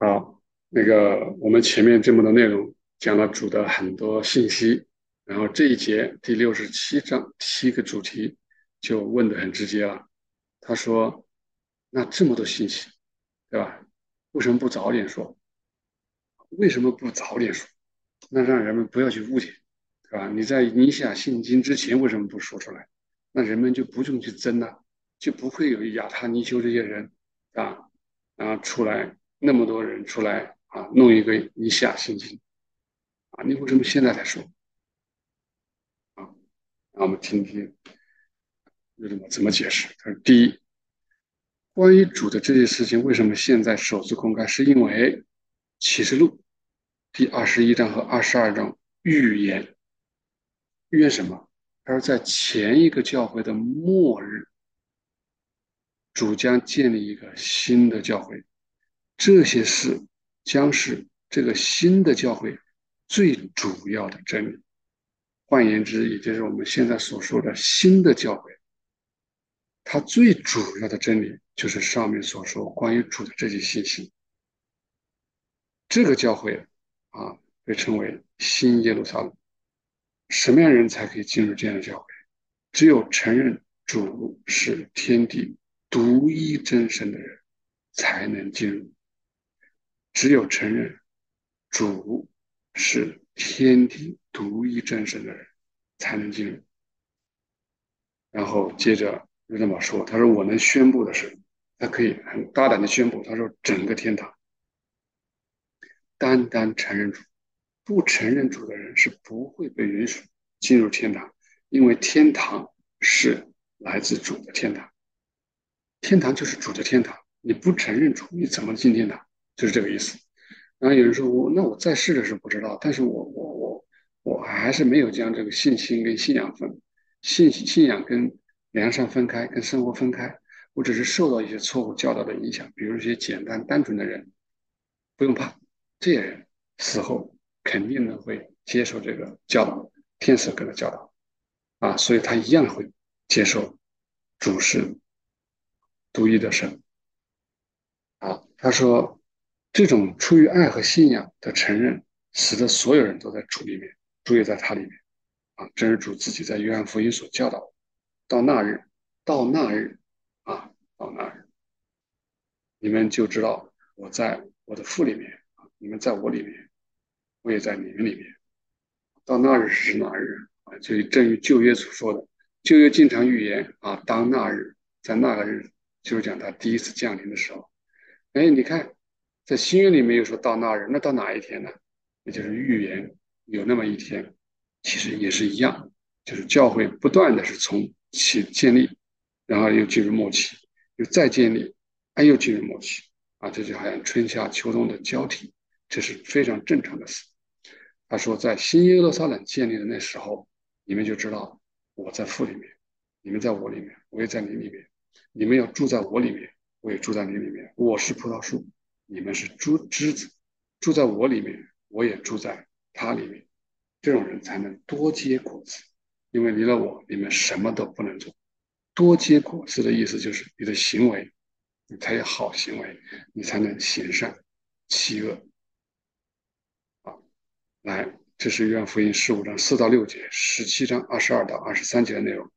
好，那个我们前面这么多内容讲了主的很多信息，然后这一节第六十七章七个主题就问的很直接了。他说：“那这么多信息，对吧？为什么不早点说？为什么不早点说？那让人们不要去误解，对吧？你在尼下信经之前为什么不说出来？那人们就不用去争了，就不会有亚他尼修这些人啊，然后出来。”那么多人出来啊，弄一个一下心情啊，你为什么现在才说啊？那我们听听怎么怎么解释。他说：第一，关于主的这些事情，为什么现在首次公开？是因为启示录第二十一章和二十二章预言，预言什么？他说，在前一个教会的末日，主将建立一个新的教会。这些事将是这个新的教会最主要的真理。换言之，也就是我们现在所说的新的教会，它最主要的真理就是上面所说关于主的这些信息。这个教会啊，被称为新耶路撒冷。什么样人才可以进入这样的教会？只有承认主是天地独一真神的人，才能进入。只有承认主是天地独一真神的人，才能进入。然后接着就这么说：“他说我能宣布的是，他可以很大胆的宣布，他说整个天堂单单承认主，不承认主的人是不会被允许进入天堂，因为天堂是来自主的天堂，天堂就是主的天堂。你不承认主，你怎么进天堂？”就是这个意思，然后有人说我那我在世的时候不知道，但是我我我我还是没有将这个信心跟信仰分信信仰跟良善分开，跟生活分开。我只是受到一些错误教导的影响，比如一些简单单纯的人，不用怕，这些人死后肯定呢会接受这个教导，天使给的教导啊，所以他一样会接受主是独一的神啊。他说。这种出于爱和信仰的承认，使得所有人都在主里面，主也在他里面。啊，正是主自己在约翰福音所教导：到那日，到那日，啊，到那日，你们就知道我在我的父里面，啊，你们在我里面，我也在你们里面。到那日是哪日？啊，就正如旧约所说的，旧约经常预言啊，当那日，在那个日，就是讲他第一次降临的时候。哎，你看。在新约里面又说到那日，那到哪一天呢？也就是预言有那么一天，其实也是一样，就是教会不断的是从起建立，然后又进入末期，又再建立，哎又进入末期，啊，这就好像春夏秋冬的交替，这是非常正常的事。他说，在新耶路撒冷建立的那时候，你们就知道我在父里面，你们在我里面，我也在你里面，你们要住在我里面，我也住在你里面，我是葡萄树。你们是猪枝子，住在我里面，我也住在他里面，这种人才能多结果子。因为离了我，你们什么都不能做。多结果子的意思就是你的行为，你才有好行为，你才能行善弃恶。啊，来，这是约翰福音十五章四到六节，十七章二十二到二十三节的内容。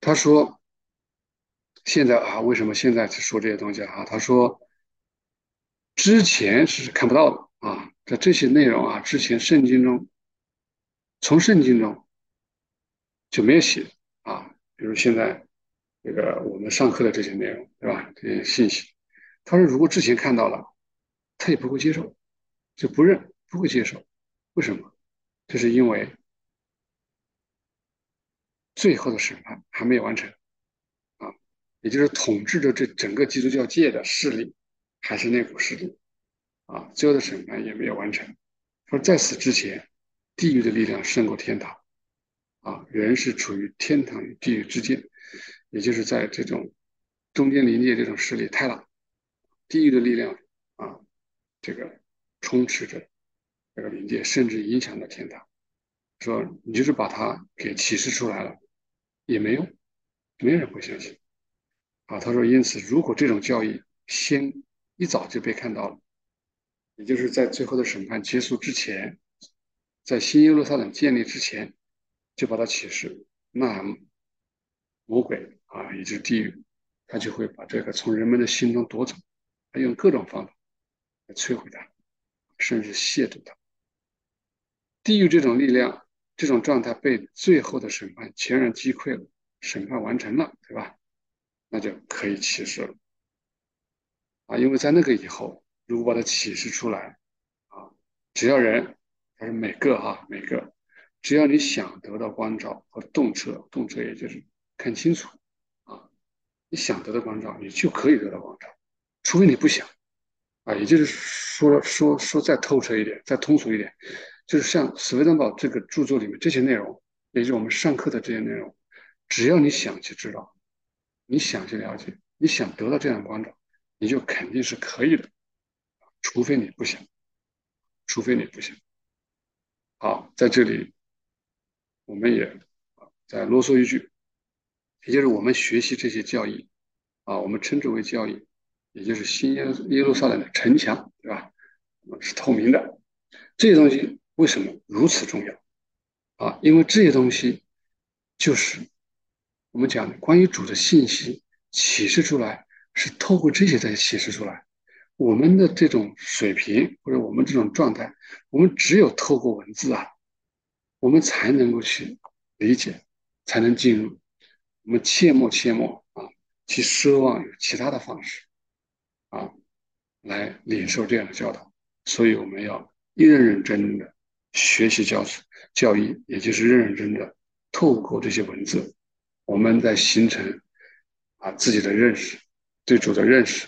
他说。现在啊，为什么现在去说这些东西啊？他说，之前是看不到的啊，在这些内容啊，之前圣经中，从圣经中就没有写啊。比如现在这个我们上课的这些内容，对吧？这些信息，他说如果之前看到了，他也不会接受，就不认，不会接受。为什么？这是因为最后的审判还没有完成。也就是统治着这整个基督教界的势力，还是那股势力啊？最后的审判也没有完成。说在此之前，地狱的力量胜过天堂啊！人是处于天堂与地狱之间，也就是在这种中间临界这种势力太大，地狱的力量啊，这个充斥着这个临界，甚至影响到天堂。说你就是把它给启示出来了，也没用，没人会相信。啊，他说，因此，如果这种教义先一早就被看到了，也就是在最后的审判结束之前，在新耶路撒冷建立之前，就把它启示，那魔鬼啊，也就是地狱，他就会把这个从人们的心中夺走，他用各种方法来摧毁它，甚至亵渎它。地狱这种力量、这种状态被最后的审判全然击溃了，审判完成了，对吧？那就可以启示了。啊，因为在那个以后，如果把它启示出来，啊，只要人，还是每个哈，每个，只要你想得到光照和动车，动车也就是看清楚，啊，你想得到光照，你就可以得到光照，除非你不想，啊，也就是说说说再透彻一点，再通俗一点，就是像斯威登堡这个著作里面这些内容，也就是我们上课的这些内容，只要你想去知道，你想去了解，你想得到这样的光照。你就肯定是可以的，除非你不想，除非你不想。好，在这里，我们也再啰嗦一句，也就是我们学习这些教义啊，我们称之为教义，也就是新耶耶路撒冷的城墙，对吧？是透明的，这些东西为什么如此重要啊？因为这些东西就是我们讲关于主的信息启示出来。是透过这些在启示出来，我们的这种水平或者我们这种状态，我们只有透过文字啊，我们才能够去理解，才能进入。我们切莫切莫啊，去奢望有其他的方式啊，来领受这样的教导。所以我们要认认真真的学习教教义，也就是认认真真的透过这些文字，我们在形成啊自己的认识。对主的认识，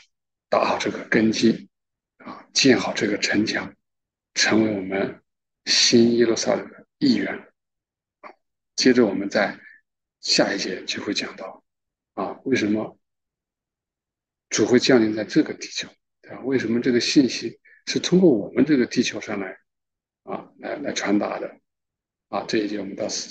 打好这个根基，啊，建好这个城墙，成为我们新耶路撒冷的一员。接着我们在下一节就会讲到，啊，为什么主会降临在这个地球？对吧？为什么这个信息是通过我们这个地球上来，啊，来来传达的？啊，这一节我们到此。